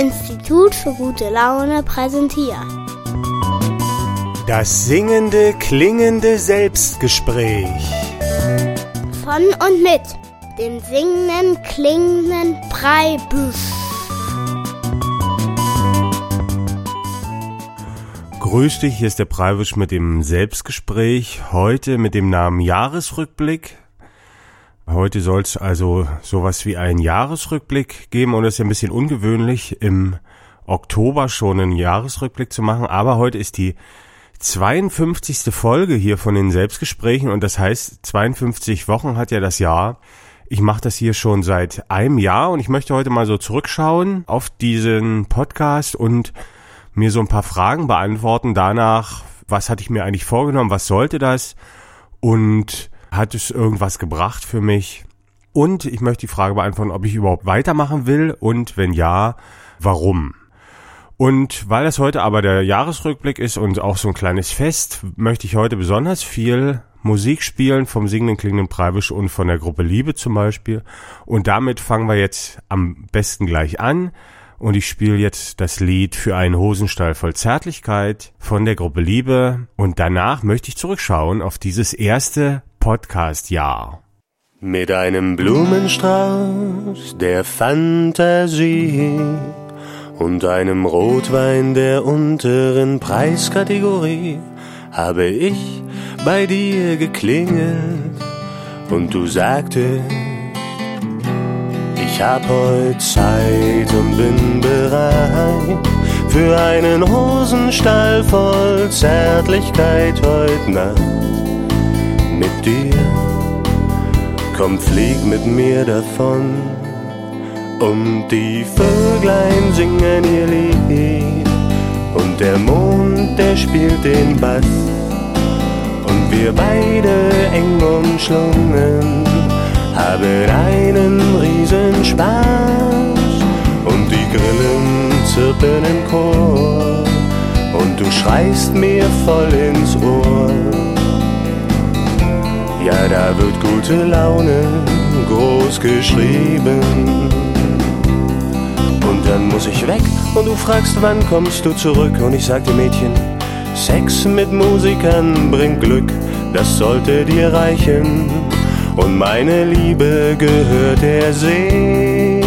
Institut für gute Laune präsentiert. Das singende, klingende Selbstgespräch. Von und mit dem singenden, klingenden Breibüsch. Grüß dich, hier ist der Preibisch mit dem Selbstgespräch. Heute mit dem Namen Jahresrückblick. Heute soll es also sowas wie einen Jahresrückblick geben und es ist ja ein bisschen ungewöhnlich, im Oktober schon einen Jahresrückblick zu machen, aber heute ist die 52. Folge hier von den Selbstgesprächen und das heißt, 52 Wochen hat ja das Jahr. Ich mache das hier schon seit einem Jahr und ich möchte heute mal so zurückschauen auf diesen Podcast und mir so ein paar Fragen beantworten danach, was hatte ich mir eigentlich vorgenommen, was sollte das und hat es irgendwas gebracht für mich? Und ich möchte die Frage beantworten, ob ich überhaupt weitermachen will und wenn ja, warum? Und weil das heute aber der Jahresrückblick ist und auch so ein kleines Fest, möchte ich heute besonders viel Musik spielen vom Singenden Klingenden Preibisch und von der Gruppe Liebe zum Beispiel. Und damit fangen wir jetzt am besten gleich an. Und ich spiele jetzt das Lied für einen Hosenstall voll Zärtlichkeit von der Gruppe Liebe. Und danach möchte ich zurückschauen auf dieses erste Podcast-Jahr. Mit einem Blumenstrauß der Fantasie und einem Rotwein der unteren Preiskategorie habe ich bei dir geklingelt und du sagtest, ich hab heute Zeit und bin bereit für einen Hosenstall voll Zärtlichkeit heute Nacht mit dir. Komm, flieg mit mir davon. Und die Vöglein singen ihr Lied. Und der Mond, der spielt den Bass. Und wir beide eng umschlungen haben einen riesen Spaß. Und die Grillen zirpen im Chor. Und du schreist mir voll ins Ohr. Ja, da wird gute Laune groß geschrieben. Und dann muss ich weg und du fragst, wann kommst du zurück? Und ich sagte Mädchen, Sex mit Musikern bringt Glück, das sollte dir reichen. Und meine Liebe gehört der See.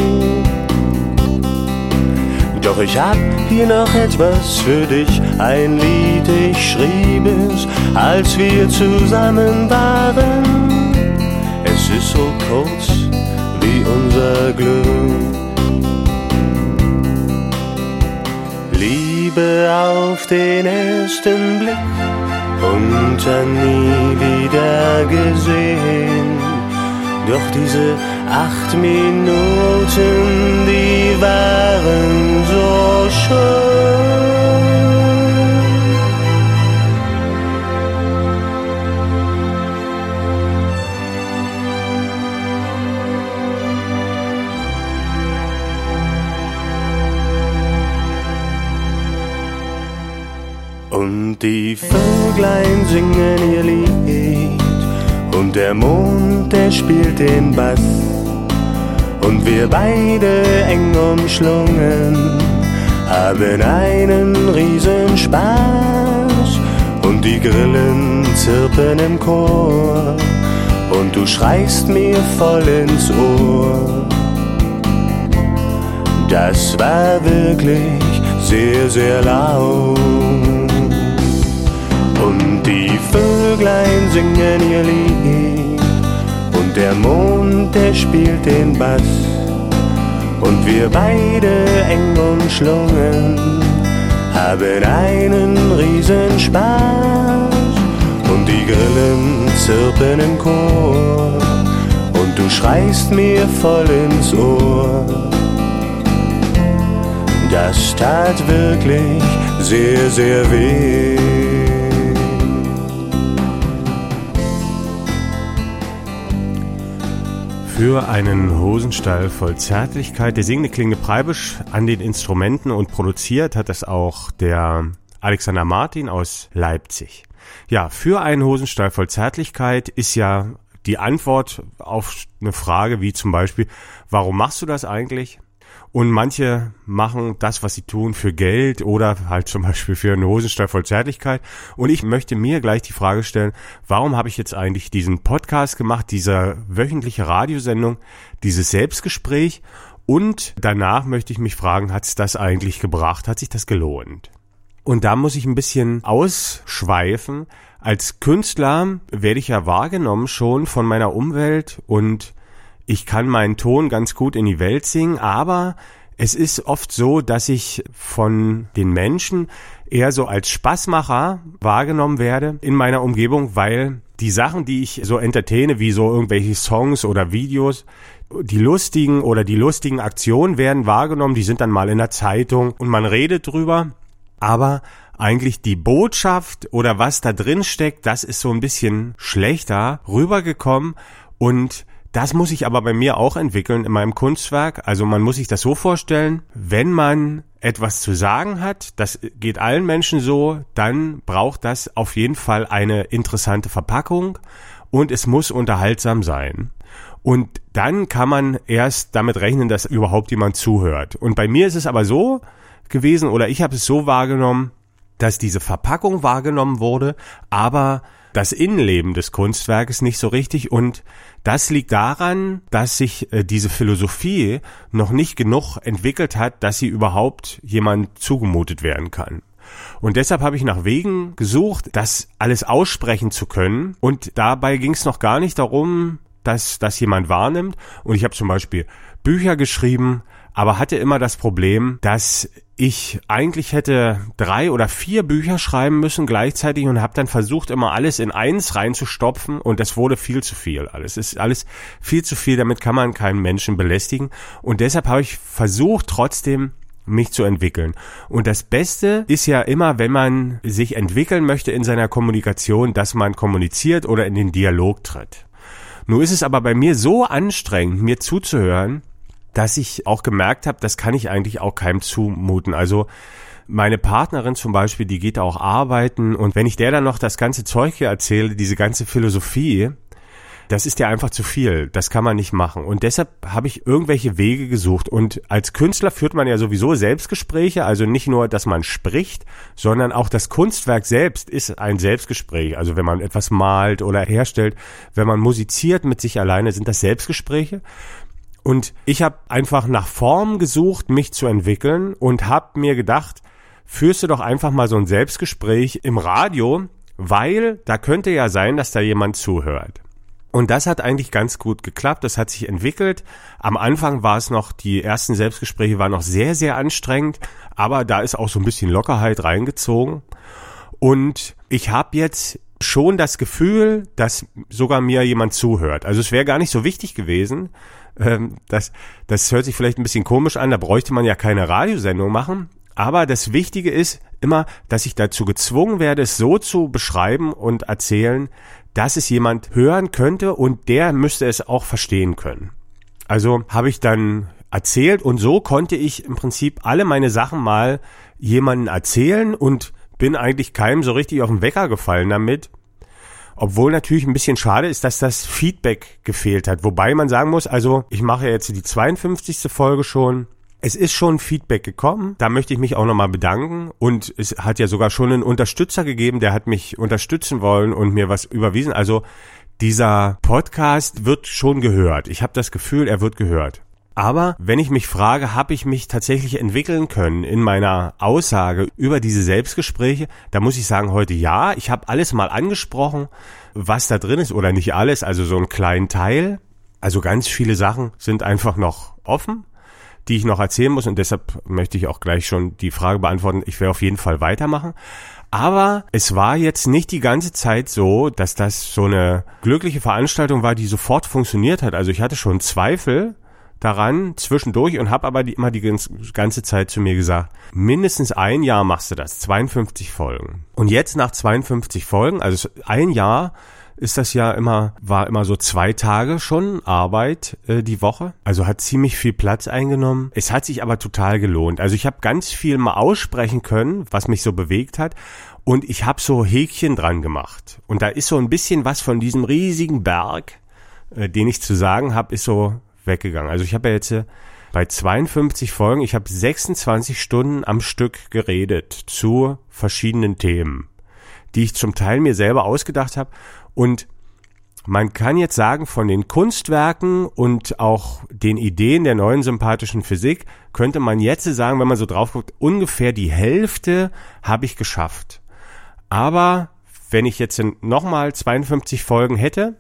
Doch ich hab hier noch etwas für dich, ein Lied, ich schrieb es, als wir zusammen waren. Es ist so kurz wie unser Glück. Liebe auf den ersten Blick und dann nie wieder gesehen. Doch diese acht Minuten, die waren so schön. Und die Vöglein singen ihr Lied und der Mond, der spielt den Bass. Und wir beide eng umschlungen haben einen riesen Spaß. Und die Grillen zirpen im Chor und du schreist mir voll ins Ohr. Das war wirklich sehr, sehr laut. Und die Vöglein singen ihr Lied der Mond, der spielt den Bass. Und wir beide eng umschlungen haben einen riesen Spaß. Und die Grillen zirpen im Chor und du schreist mir voll ins Ohr. Das tat wirklich sehr, sehr weh. Für einen Hosenstall voll Zärtlichkeit. Der singende klingende Preibisch an den Instrumenten und produziert hat das auch der Alexander Martin aus Leipzig. Ja, für einen Hosenstall voll Zärtlichkeit ist ja die Antwort auf eine Frage wie zum Beispiel, warum machst du das eigentlich? Und manche machen das, was sie tun, für Geld oder halt zum Beispiel für einen Hosenstall voll Zärtlichkeit. Und ich möchte mir gleich die Frage stellen, warum habe ich jetzt eigentlich diesen Podcast gemacht, diese wöchentliche Radiosendung, dieses Selbstgespräch? Und danach möchte ich mich fragen, hat es das eigentlich gebracht? Hat sich das gelohnt? Und da muss ich ein bisschen ausschweifen. Als Künstler werde ich ja wahrgenommen schon von meiner Umwelt und ich kann meinen Ton ganz gut in die Welt singen, aber es ist oft so, dass ich von den Menschen eher so als Spaßmacher wahrgenommen werde in meiner Umgebung, weil die Sachen, die ich so entertaine, wie so irgendwelche Songs oder Videos, die lustigen oder die lustigen Aktionen werden wahrgenommen, die sind dann mal in der Zeitung und man redet drüber, aber eigentlich die Botschaft oder was da drin steckt, das ist so ein bisschen schlechter rübergekommen und das muss ich aber bei mir auch entwickeln in meinem Kunstwerk. Also man muss sich das so vorstellen, wenn man etwas zu sagen hat, das geht allen Menschen so, dann braucht das auf jeden Fall eine interessante Verpackung und es muss unterhaltsam sein. Und dann kann man erst damit rechnen, dass überhaupt jemand zuhört. Und bei mir ist es aber so gewesen, oder ich habe es so wahrgenommen, dass diese Verpackung wahrgenommen wurde, aber das Innenleben des Kunstwerkes nicht so richtig und das liegt daran, dass sich äh, diese Philosophie noch nicht genug entwickelt hat, dass sie überhaupt jemand zugemutet werden kann. Und deshalb habe ich nach Wegen gesucht, das alles aussprechen zu können. Und dabei ging es noch gar nicht darum, dass das jemand wahrnimmt. Und ich habe zum Beispiel Bücher geschrieben, aber hatte immer das Problem, dass ich eigentlich hätte drei oder vier Bücher schreiben müssen gleichzeitig und habe dann versucht, immer alles in eins reinzustopfen und das wurde viel zu viel. Alles ist alles viel zu viel, damit kann man keinen Menschen belästigen. Und deshalb habe ich versucht, trotzdem mich zu entwickeln. Und das Beste ist ja immer, wenn man sich entwickeln möchte in seiner Kommunikation, dass man kommuniziert oder in den Dialog tritt. Nur ist es aber bei mir so anstrengend, mir zuzuhören, dass ich auch gemerkt habe, das kann ich eigentlich auch keinem zumuten. Also meine Partnerin zum Beispiel, die geht auch arbeiten und wenn ich der dann noch das ganze Zeug hier erzähle, diese ganze Philosophie, das ist ja einfach zu viel. Das kann man nicht machen. Und deshalb habe ich irgendwelche Wege gesucht. Und als Künstler führt man ja sowieso Selbstgespräche, also nicht nur, dass man spricht, sondern auch das Kunstwerk selbst ist ein Selbstgespräch. Also wenn man etwas malt oder herstellt, wenn man musiziert mit sich alleine, sind das Selbstgespräche. Und ich habe einfach nach Form gesucht, mich zu entwickeln und habe mir gedacht, führst du doch einfach mal so ein Selbstgespräch im Radio, weil da könnte ja sein, dass da jemand zuhört. Und das hat eigentlich ganz gut geklappt. Das hat sich entwickelt. Am Anfang war es noch, die ersten Selbstgespräche waren noch sehr, sehr anstrengend, aber da ist auch so ein bisschen Lockerheit reingezogen. Und ich habe jetzt schon das Gefühl, dass sogar mir jemand zuhört. Also es wäre gar nicht so wichtig gewesen, ähm, das, das hört sich vielleicht ein bisschen komisch an, da bräuchte man ja keine Radiosendung machen. Aber das Wichtige ist immer, dass ich dazu gezwungen werde, es so zu beschreiben und erzählen, dass es jemand hören könnte und der müsste es auch verstehen können. Also habe ich dann erzählt und so konnte ich im Prinzip alle meine Sachen mal jemanden erzählen und bin eigentlich keinem so richtig auf den Wecker gefallen damit. Obwohl natürlich ein bisschen schade ist, dass das Feedback gefehlt hat. Wobei man sagen muss, also ich mache jetzt die 52. Folge schon. Es ist schon Feedback gekommen. Da möchte ich mich auch nochmal bedanken. Und es hat ja sogar schon einen Unterstützer gegeben, der hat mich unterstützen wollen und mir was überwiesen. Also dieser Podcast wird schon gehört. Ich habe das Gefühl, er wird gehört. Aber wenn ich mich frage, habe ich mich tatsächlich entwickeln können in meiner Aussage über diese Selbstgespräche, da muss ich sagen heute ja. Ich habe alles mal angesprochen, was da drin ist oder nicht alles, also so einen kleinen Teil. Also ganz viele Sachen sind einfach noch offen, die ich noch erzählen muss und deshalb möchte ich auch gleich schon die Frage beantworten. Ich werde auf jeden Fall weitermachen. Aber es war jetzt nicht die ganze Zeit so, dass das so eine glückliche Veranstaltung war, die sofort funktioniert hat. Also ich hatte schon Zweifel, daran zwischendurch und habe aber die, immer die ganze Zeit zu mir gesagt, mindestens ein Jahr machst du das, 52 Folgen. Und jetzt nach 52 Folgen, also ein Jahr ist das ja immer, war immer so zwei Tage schon Arbeit äh, die Woche. Also hat ziemlich viel Platz eingenommen. Es hat sich aber total gelohnt. Also ich habe ganz viel mal aussprechen können, was mich so bewegt hat. Und ich habe so Häkchen dran gemacht. Und da ist so ein bisschen was von diesem riesigen Berg, äh, den ich zu sagen habe, ist so weggegangen. Also ich habe ja jetzt bei 52 Folgen. Ich habe 26 Stunden am Stück geredet zu verschiedenen Themen, die ich zum Teil mir selber ausgedacht habe. Und man kann jetzt sagen, von den Kunstwerken und auch den Ideen der neuen sympathischen Physik könnte man jetzt sagen, wenn man so drauf guckt, ungefähr die Hälfte habe ich geschafft. Aber wenn ich jetzt nochmal 52 Folgen hätte,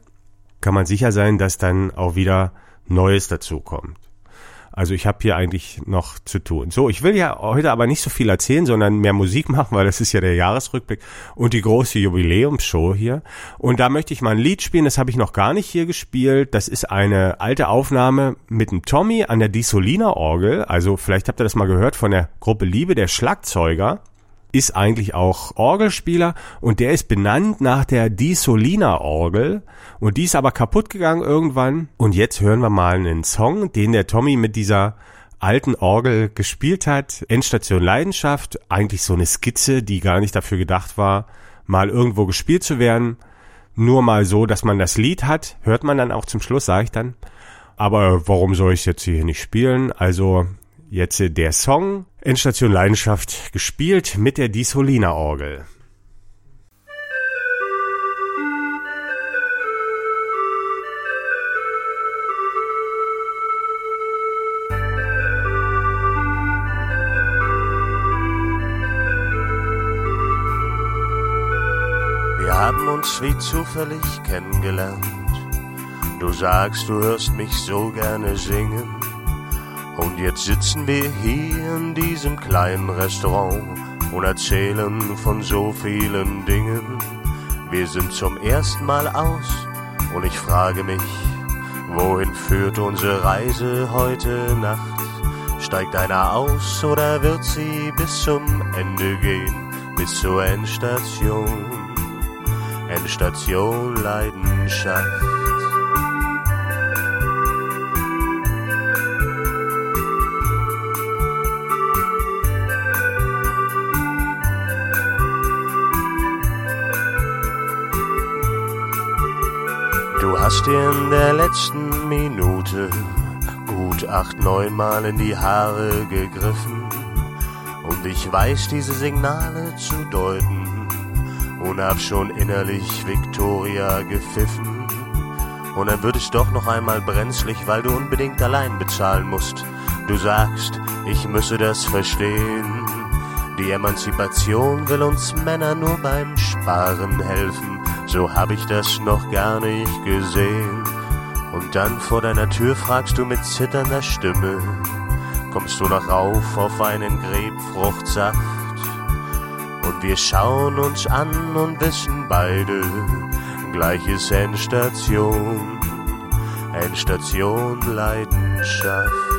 kann man sicher sein, dass dann auch wieder Neues dazu kommt. Also ich habe hier eigentlich noch zu tun. So, ich will ja heute aber nicht so viel erzählen, sondern mehr Musik machen, weil das ist ja der Jahresrückblick und die große Jubiläumsshow hier. Und da möchte ich mal ein Lied spielen, das habe ich noch gar nicht hier gespielt. Das ist eine alte Aufnahme mit dem Tommy an der Dissolina Orgel. Also vielleicht habt ihr das mal gehört von der Gruppe Liebe, der Schlagzeuger ist eigentlich auch Orgelspieler und der ist benannt nach der Di Solina Orgel und die ist aber kaputt gegangen irgendwann und jetzt hören wir mal einen Song, den der Tommy mit dieser alten Orgel gespielt hat. Endstation Leidenschaft, eigentlich so eine Skizze, die gar nicht dafür gedacht war, mal irgendwo gespielt zu werden. Nur mal so, dass man das Lied hat, hört man dann auch zum Schluss, sage ich dann. Aber warum soll ich jetzt hier nicht spielen? Also Jetzt der Song Endstation Leidenschaft gespielt mit der Disolina Orgel. Wir haben uns wie zufällig kennengelernt. Du sagst, du hörst mich so gerne singen. Und jetzt sitzen wir hier in diesem kleinen Restaurant und erzählen von so vielen Dingen. Wir sind zum ersten Mal aus und ich frage mich, wohin führt unsere Reise heute Nacht? Steigt einer aus oder wird sie bis zum Ende gehen, bis zur Endstation? Endstation Leidenschaft. Dir in der letzten Minute gut acht, neun in die Haare gegriffen. Und ich weiß diese Signale zu deuten und hab schon innerlich Victoria gepfiffen. Und dann wird es doch noch einmal brenzlig, weil du unbedingt allein bezahlen musst. Du sagst, ich müsse das verstehen. Die Emanzipation will uns Männer nur beim Sparen helfen so hab ich das noch gar nicht gesehen. Und dann vor deiner Tür fragst du mit zitternder Stimme, kommst du noch rauf auf einen Grebfruchtsaft? Und wir schauen uns an und wissen beide, gleiches Endstation, Endstation Leidenschaft.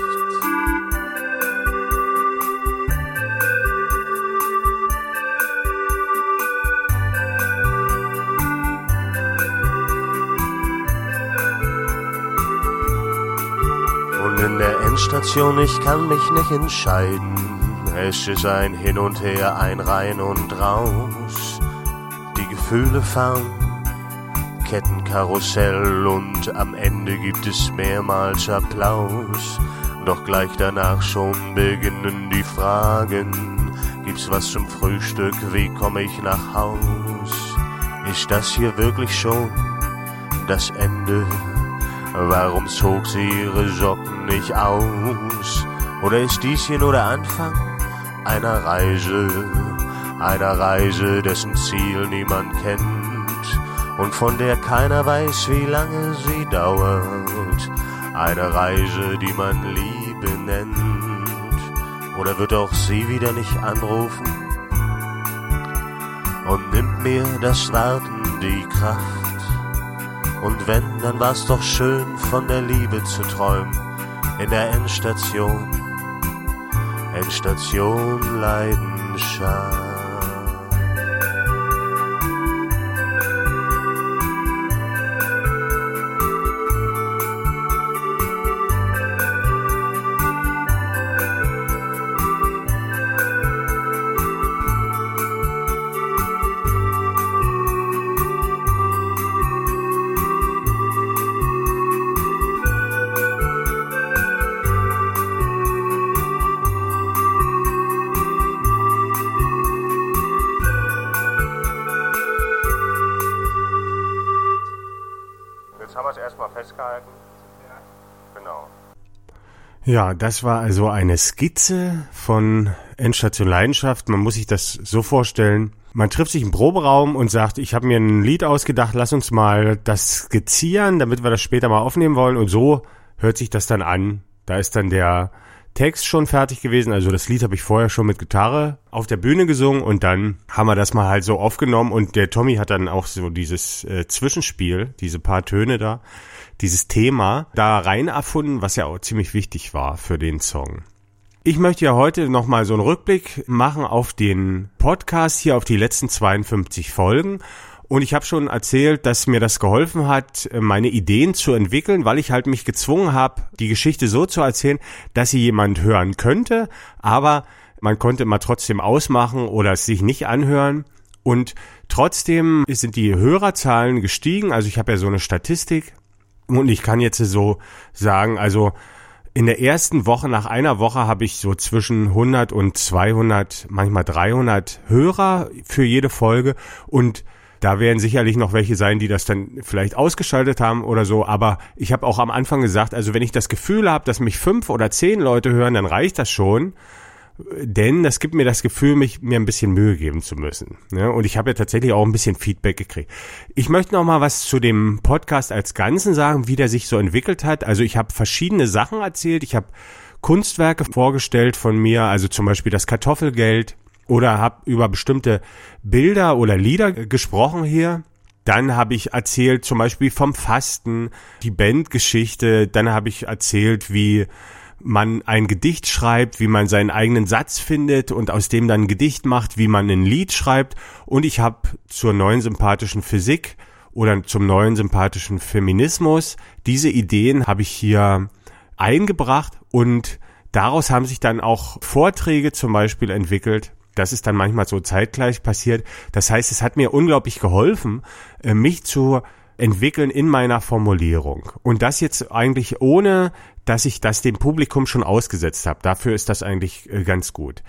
Endstation, ich kann mich nicht entscheiden. Es ist ein Hin und Her, ein Rein und Raus. Die Gefühle fahren, Kettenkarussell und am Ende gibt es mehrmals Applaus. Doch gleich danach schon beginnen die Fragen. Gibt's was zum Frühstück? Wie komme ich nach Haus? Ist das hier wirklich schon das Ende? Warum zog sie ihre Socken nicht aus? Oder ist dies hier nur der Anfang einer Reise? Einer Reise, dessen Ziel niemand kennt und von der keiner weiß, wie lange sie dauert. Eine Reise, die man Liebe nennt. Oder wird auch sie wieder nicht anrufen und nimmt mir das Warten die Kraft? Und wenn, dann war's doch schön, von der Liebe zu träumen in der Endstation. Endstation Leidenschaft. Ja, das war also eine Skizze von Endstation Leidenschaft. Man muss sich das so vorstellen. Man trifft sich im Proberaum und sagt, ich habe mir ein Lied ausgedacht, lass uns mal das skizzieren, damit wir das später mal aufnehmen wollen. Und so hört sich das dann an. Da ist dann der Text schon fertig gewesen. Also das Lied habe ich vorher schon mit Gitarre auf der Bühne gesungen und dann haben wir das mal halt so aufgenommen und der Tommy hat dann auch so dieses äh, Zwischenspiel, diese paar Töne da, dieses Thema da rein erfunden, was ja auch ziemlich wichtig war für den Song. Ich möchte ja heute nochmal so einen Rückblick machen auf den Podcast hier, auf die letzten 52 Folgen und ich habe schon erzählt, dass mir das geholfen hat, meine Ideen zu entwickeln, weil ich halt mich gezwungen habe, die Geschichte so zu erzählen, dass sie jemand hören könnte, aber man konnte mal trotzdem ausmachen oder es sich nicht anhören. Und trotzdem sind die Hörerzahlen gestiegen. Also ich habe ja so eine Statistik und ich kann jetzt so sagen, also in der ersten Woche, nach einer Woche, habe ich so zwischen 100 und 200, manchmal 300 Hörer für jede Folge und da werden sicherlich noch welche sein, die das dann vielleicht ausgeschaltet haben oder so. Aber ich habe auch am Anfang gesagt, also wenn ich das Gefühl habe, dass mich fünf oder zehn Leute hören, dann reicht das schon. Denn das gibt mir das Gefühl, mich mir ein bisschen Mühe geben zu müssen. Ja, und ich habe ja tatsächlich auch ein bisschen Feedback gekriegt. Ich möchte noch mal was zu dem Podcast als Ganzen sagen, wie der sich so entwickelt hat. Also ich habe verschiedene Sachen erzählt. Ich habe Kunstwerke vorgestellt von mir, also zum Beispiel das Kartoffelgeld, oder habe über bestimmte Bilder oder Lieder gesprochen hier. Dann habe ich erzählt zum Beispiel vom Fasten, die Bandgeschichte. Dann habe ich erzählt, wie man ein Gedicht schreibt, wie man seinen eigenen Satz findet und aus dem dann ein Gedicht macht, wie man ein Lied schreibt. Und ich habe zur neuen sympathischen Physik oder zum neuen sympathischen Feminismus diese Ideen habe ich hier eingebracht und daraus haben sich dann auch Vorträge zum Beispiel entwickelt das ist dann manchmal so zeitgleich passiert. Das heißt, es hat mir unglaublich geholfen, äh, mich zu entwickeln in meiner Formulierung. Und das jetzt eigentlich ohne, dass ich das dem Publikum schon ausgesetzt habe. Dafür ist das eigentlich äh, ganz gut.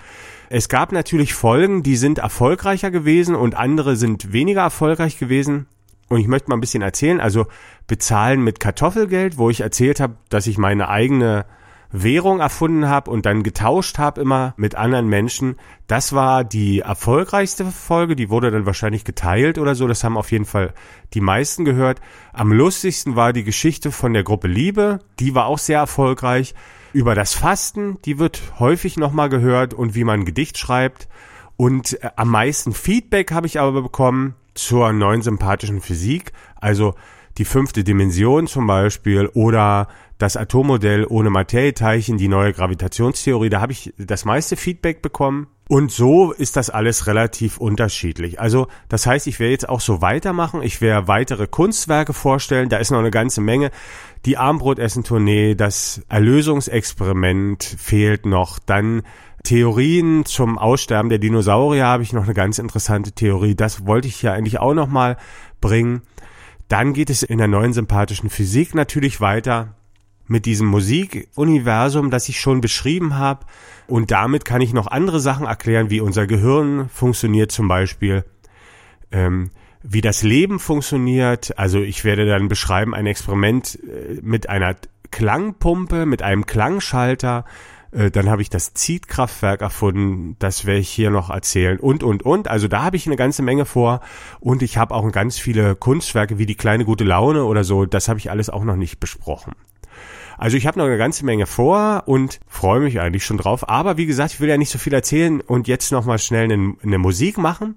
Es gab natürlich Folgen, die sind erfolgreicher gewesen und andere sind weniger erfolgreich gewesen. Und ich möchte mal ein bisschen erzählen. Also bezahlen mit Kartoffelgeld, wo ich erzählt habe, dass ich meine eigene Währung erfunden habe und dann getauscht habe immer mit anderen Menschen. Das war die erfolgreichste Folge, die wurde dann wahrscheinlich geteilt oder so, das haben auf jeden Fall die meisten gehört. Am lustigsten war die Geschichte von der Gruppe Liebe, die war auch sehr erfolgreich. Über das Fasten, die wird häufig nochmal gehört und wie man ein Gedicht schreibt. Und äh, am meisten Feedback habe ich aber bekommen zur neuen sympathischen Physik, also die fünfte Dimension zum Beispiel oder das Atommodell ohne Materieteilchen, die neue Gravitationstheorie, da habe ich das meiste Feedback bekommen. Und so ist das alles relativ unterschiedlich. Also das heißt, ich werde jetzt auch so weitermachen. Ich werde weitere Kunstwerke vorstellen. Da ist noch eine ganze Menge. Die Armbrotessen-Tournee, das Erlösungsexperiment fehlt noch. Dann Theorien zum Aussterben der Dinosaurier habe ich noch eine ganz interessante Theorie. Das wollte ich hier eigentlich auch noch mal bringen. Dann geht es in der neuen sympathischen Physik natürlich weiter mit diesem Musikuniversum, das ich schon beschrieben habe. Und damit kann ich noch andere Sachen erklären, wie unser Gehirn funktioniert zum Beispiel, ähm, wie das Leben funktioniert. Also ich werde dann beschreiben ein Experiment äh, mit einer Klangpumpe, mit einem Klangschalter. Äh, dann habe ich das Zietkraftwerk erfunden, das werde ich hier noch erzählen und, und, und. Also da habe ich eine ganze Menge vor und ich habe auch ganz viele Kunstwerke wie die kleine gute Laune oder so, das habe ich alles auch noch nicht besprochen. Also ich habe noch eine ganze Menge vor und freue mich eigentlich schon drauf. Aber wie gesagt, ich will ja nicht so viel erzählen und jetzt nochmal schnell eine, eine Musik machen.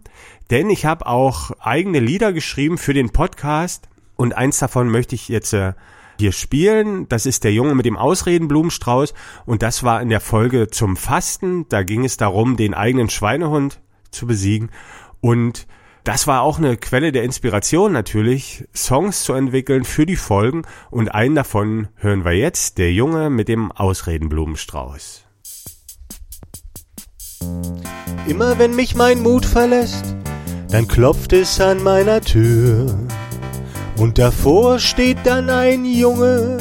Denn ich habe auch eigene Lieder geschrieben für den Podcast und eins davon möchte ich jetzt äh, hier spielen. Das ist der Junge mit dem Ausredenblumenstrauß und das war in der Folge zum Fasten. Da ging es darum, den eigenen Schweinehund zu besiegen und das war auch eine Quelle der Inspiration natürlich, Songs zu entwickeln für die Folgen und einen davon hören wir jetzt, der Junge mit dem Ausredenblumenstrauß. Immer wenn mich mein Mut verlässt, dann klopft es an meiner Tür. Und davor steht dann ein Junge,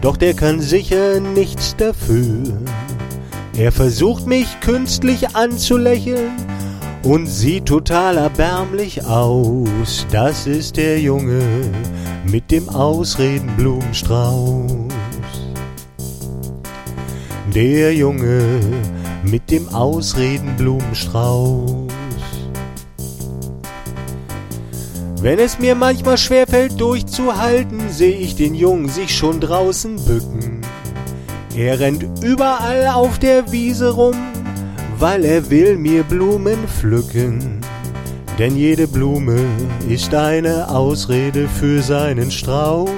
doch der kann sicher nichts dafür. Er versucht mich künstlich anzulächeln, und sieht total erbärmlich aus. Das ist der Junge mit dem Ausredenblumenstrauß. Der Junge mit dem Ausredenblumenstrauß. Wenn es mir manchmal schwerfällt durchzuhalten, seh ich den Jungen sich schon draußen bücken. Er rennt überall auf der Wiese rum, weil er will mir Blumen pflücken. Denn jede Blume ist eine Ausrede für seinen Strauß.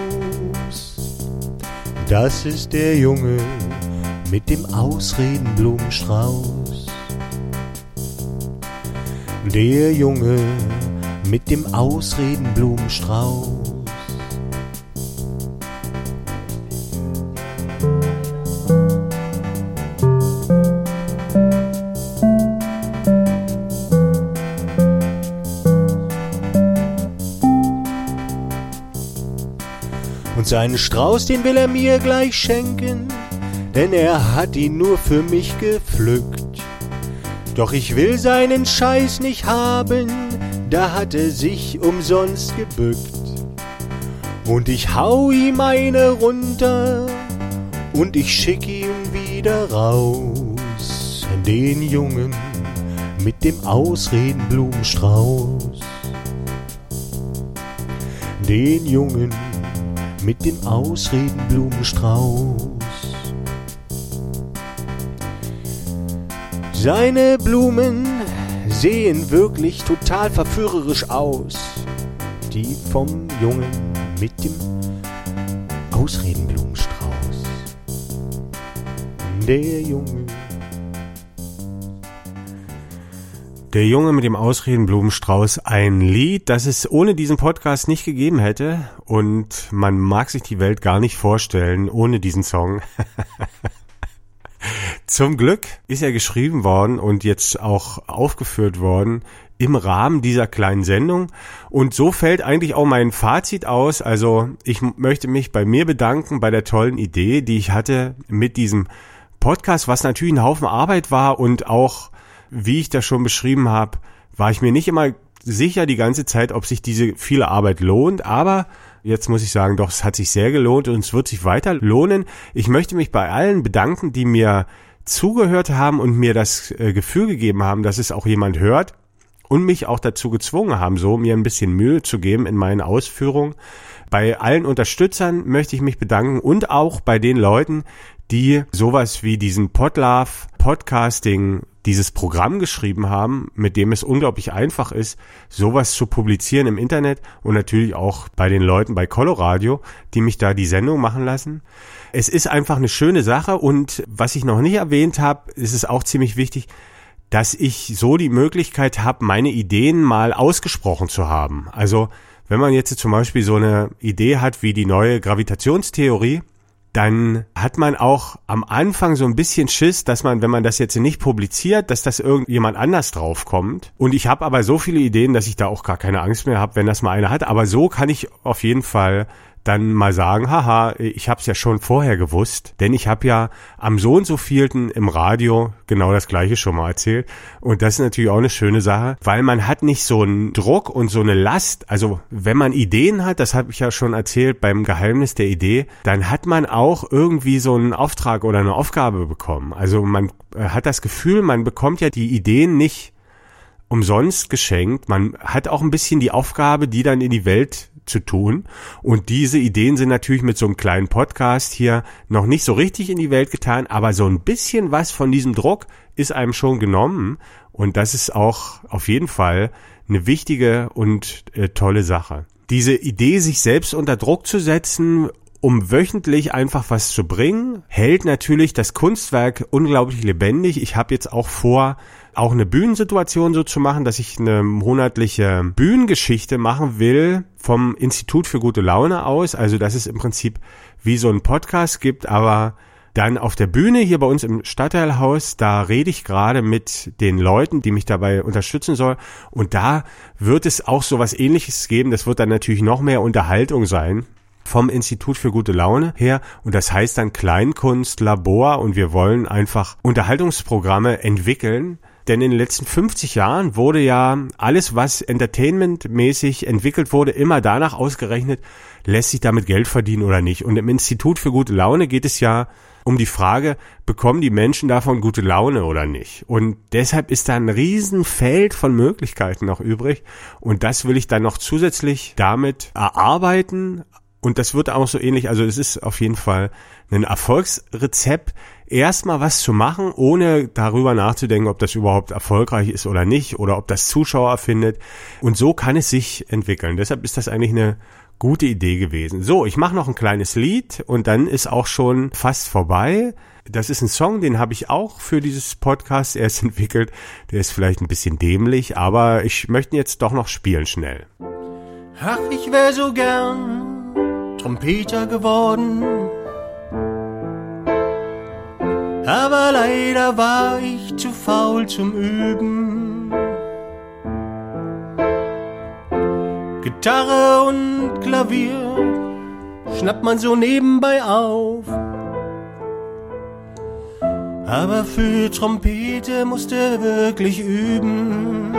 Das ist der Junge mit dem Ausredenblumenstrauß. Der Junge mit dem Ausredenblumenstrauß. Seinen Strauß, den will er mir gleich schenken, denn er hat ihn nur für mich gepflückt. Doch ich will seinen Scheiß nicht haben, da hat er sich umsonst gebückt. Und ich hau ihm eine runter und ich schick ihn wieder raus. Den Jungen mit dem Ausredenblumenstrauß. Den Jungen mit dem Ausredenblumenstrauß. Seine Blumen sehen wirklich total verführerisch aus. Die vom Jungen mit dem Ausredenblumenstrauß. Der Junge. Der Junge mit dem Ausredenblumenstrauß, ein Lied, das es ohne diesen Podcast nicht gegeben hätte und man mag sich die Welt gar nicht vorstellen ohne diesen Song. Zum Glück ist er geschrieben worden und jetzt auch aufgeführt worden im Rahmen dieser kleinen Sendung. Und so fällt eigentlich auch mein Fazit aus. Also ich möchte mich bei mir bedanken bei der tollen Idee, die ich hatte mit diesem Podcast, was natürlich ein Haufen Arbeit war und auch, wie ich das schon beschrieben habe, war ich mir nicht immer sicher die ganze Zeit, ob sich diese viele Arbeit lohnt, aber jetzt muss ich sagen, doch, es hat sich sehr gelohnt und es wird sich weiter lohnen. Ich möchte mich bei allen bedanken, die mir zugehört haben und mir das äh, Gefühl gegeben haben, dass es auch jemand hört und mich auch dazu gezwungen haben, so mir ein bisschen Mühe zu geben in meinen Ausführungen. Bei allen Unterstützern möchte ich mich bedanken und auch bei den Leuten, die sowas wie diesen Podlove Podcasting dieses Programm geschrieben haben, mit dem es unglaublich einfach ist, sowas zu publizieren im Internet und natürlich auch bei den Leuten bei Coloradio, die mich da die Sendung machen lassen. Es ist einfach eine schöne Sache und was ich noch nicht erwähnt habe, ist es auch ziemlich wichtig, dass ich so die Möglichkeit habe, meine Ideen mal ausgesprochen zu haben. Also wenn man jetzt zum Beispiel so eine Idee hat wie die neue Gravitationstheorie, dann hat man auch am Anfang so ein bisschen Schiss, dass man, wenn man das jetzt nicht publiziert, dass das irgendjemand anders draufkommt. Und ich habe aber so viele Ideen, dass ich da auch gar keine Angst mehr habe, wenn das mal einer hat. Aber so kann ich auf jeden Fall dann mal sagen, haha, ich habe es ja schon vorher gewusst, denn ich habe ja am so und so vielten im Radio genau das gleiche schon mal erzählt und das ist natürlich auch eine schöne Sache, weil man hat nicht so einen Druck und so eine Last, also wenn man Ideen hat, das habe ich ja schon erzählt beim Geheimnis der Idee, dann hat man auch irgendwie so einen Auftrag oder eine Aufgabe bekommen. Also man äh, hat das Gefühl, man bekommt ja die Ideen nicht umsonst geschenkt. Man hat auch ein bisschen die Aufgabe, die dann in die Welt zu tun. Und diese Ideen sind natürlich mit so einem kleinen Podcast hier noch nicht so richtig in die Welt getan, aber so ein bisschen was von diesem Druck ist einem schon genommen. Und das ist auch auf jeden Fall eine wichtige und äh, tolle Sache. Diese Idee, sich selbst unter Druck zu setzen, um wöchentlich einfach was zu bringen, hält natürlich das Kunstwerk unglaublich lebendig. Ich habe jetzt auch vor, auch eine Bühnensituation so zu machen, dass ich eine monatliche Bühnengeschichte machen will vom Institut für gute Laune aus. Also dass es im Prinzip wie so ein Podcast gibt, aber dann auf der Bühne hier bei uns im Stadtteilhaus, da rede ich gerade mit den Leuten, die mich dabei unterstützen soll. Und da wird es auch so was ähnliches geben. Das wird dann natürlich noch mehr Unterhaltung sein vom Institut für gute Laune her und das heißt dann Kleinkunstlabor und wir wollen einfach Unterhaltungsprogramme entwickeln, denn in den letzten 50 Jahren wurde ja alles, was entertainmentmäßig entwickelt wurde, immer danach ausgerechnet, lässt sich damit Geld verdienen oder nicht. Und im Institut für gute Laune geht es ja um die Frage, bekommen die Menschen davon gute Laune oder nicht? Und deshalb ist da ein Riesenfeld von Möglichkeiten noch übrig. Und das will ich dann noch zusätzlich damit erarbeiten. Und das wird auch so ähnlich, also es ist auf jeden Fall ein Erfolgsrezept, erstmal was zu machen, ohne darüber nachzudenken, ob das überhaupt erfolgreich ist oder nicht oder ob das Zuschauer findet. Und so kann es sich entwickeln. Deshalb ist das eigentlich eine gute Idee gewesen. So, ich mache noch ein kleines Lied und dann ist auch schon fast vorbei. Das ist ein Song, den habe ich auch für dieses Podcast erst entwickelt. Der ist vielleicht ein bisschen dämlich, aber ich möchte ihn jetzt doch noch spielen schnell. Ach, ich wär so gern Trompeter geworden aber leider war ich zu faul zum Üben. Gitarre und Klavier schnappt man so nebenbei auf. Aber für Trompete musste wirklich üben.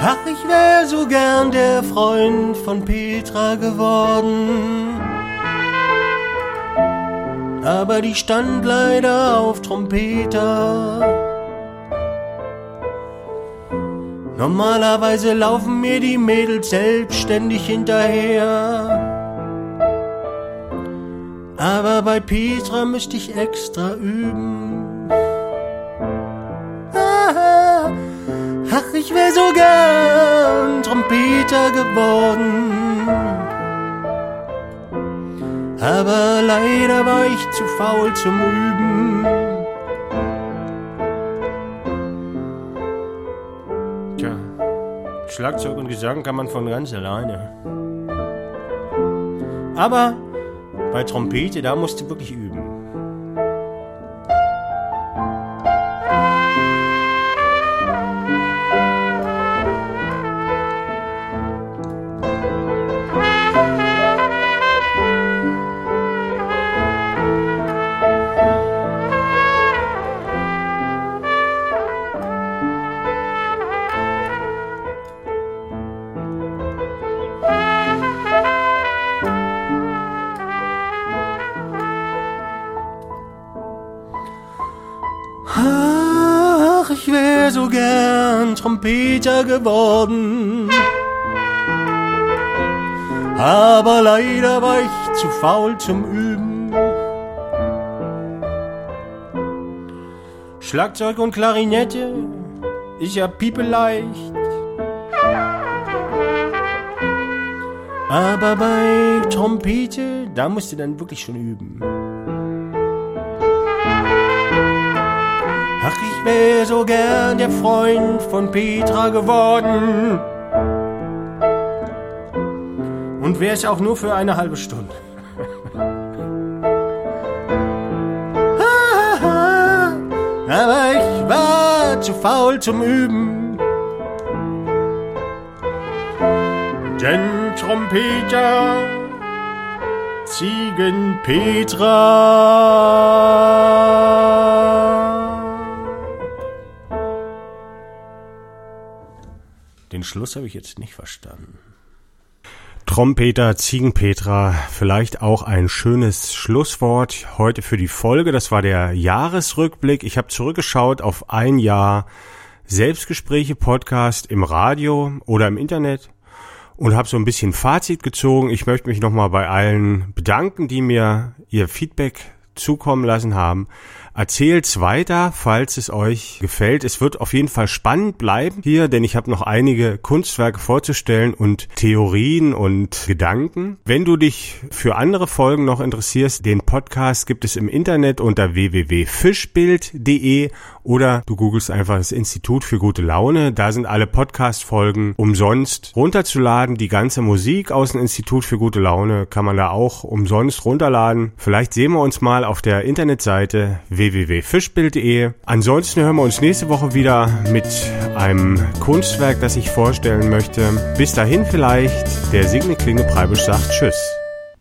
Ach, ich wär so gern der Freund von Petra geworden aber die stand leider auf Trompeter. Normalerweise laufen mir die Mädels selbstständig hinterher. Aber bei Petra müsste ich extra üben. ach, ich wär so gern Trompeter geworden aber leider war ich zu faul zum Üben. Tja, Schlagzeug und Gesang kann man von ganz alleine. Aber bei Trompete, da musst du wirklich üben. Trompeter geworden. Aber leider war ich zu faul zum Üben. Schlagzeug und Klarinette ist ja piepeleicht. Aber bei Trompete, da musst du dann wirklich schon üben. Ich wär so gern der Freund von Petra geworden. Und wär's auch nur für eine halbe Stunde. Aber ich war zu faul zum Üben. Denn Trompeter Ziegen Den Schluss habe ich jetzt nicht verstanden. Trompeter, Ziegenpetra, vielleicht auch ein schönes Schlusswort heute für die Folge. Das war der Jahresrückblick. Ich habe zurückgeschaut auf ein Jahr Selbstgespräche Podcast im Radio oder im Internet und habe so ein bisschen Fazit gezogen. Ich möchte mich nochmal bei allen bedanken, die mir ihr Feedback zukommen lassen haben. Erzählt's weiter, falls es euch gefällt. Es wird auf jeden Fall spannend bleiben hier, denn ich habe noch einige Kunstwerke vorzustellen und Theorien und Gedanken. Wenn du dich für andere Folgen noch interessierst, den Podcast gibt es im Internet unter www.fischbild.de oder du googelst einfach das Institut für gute Laune. Da sind alle Podcast-Folgen umsonst runterzuladen. Die ganze Musik aus dem Institut für gute Laune kann man da auch umsonst runterladen. Vielleicht sehen wir uns mal auf der Internetseite www.fischbild.de. Ansonsten hören wir uns nächste Woche wieder mit einem Kunstwerk, das ich vorstellen möchte. Bis dahin vielleicht, der Signe Klinge Preibisch sagt Tschüss.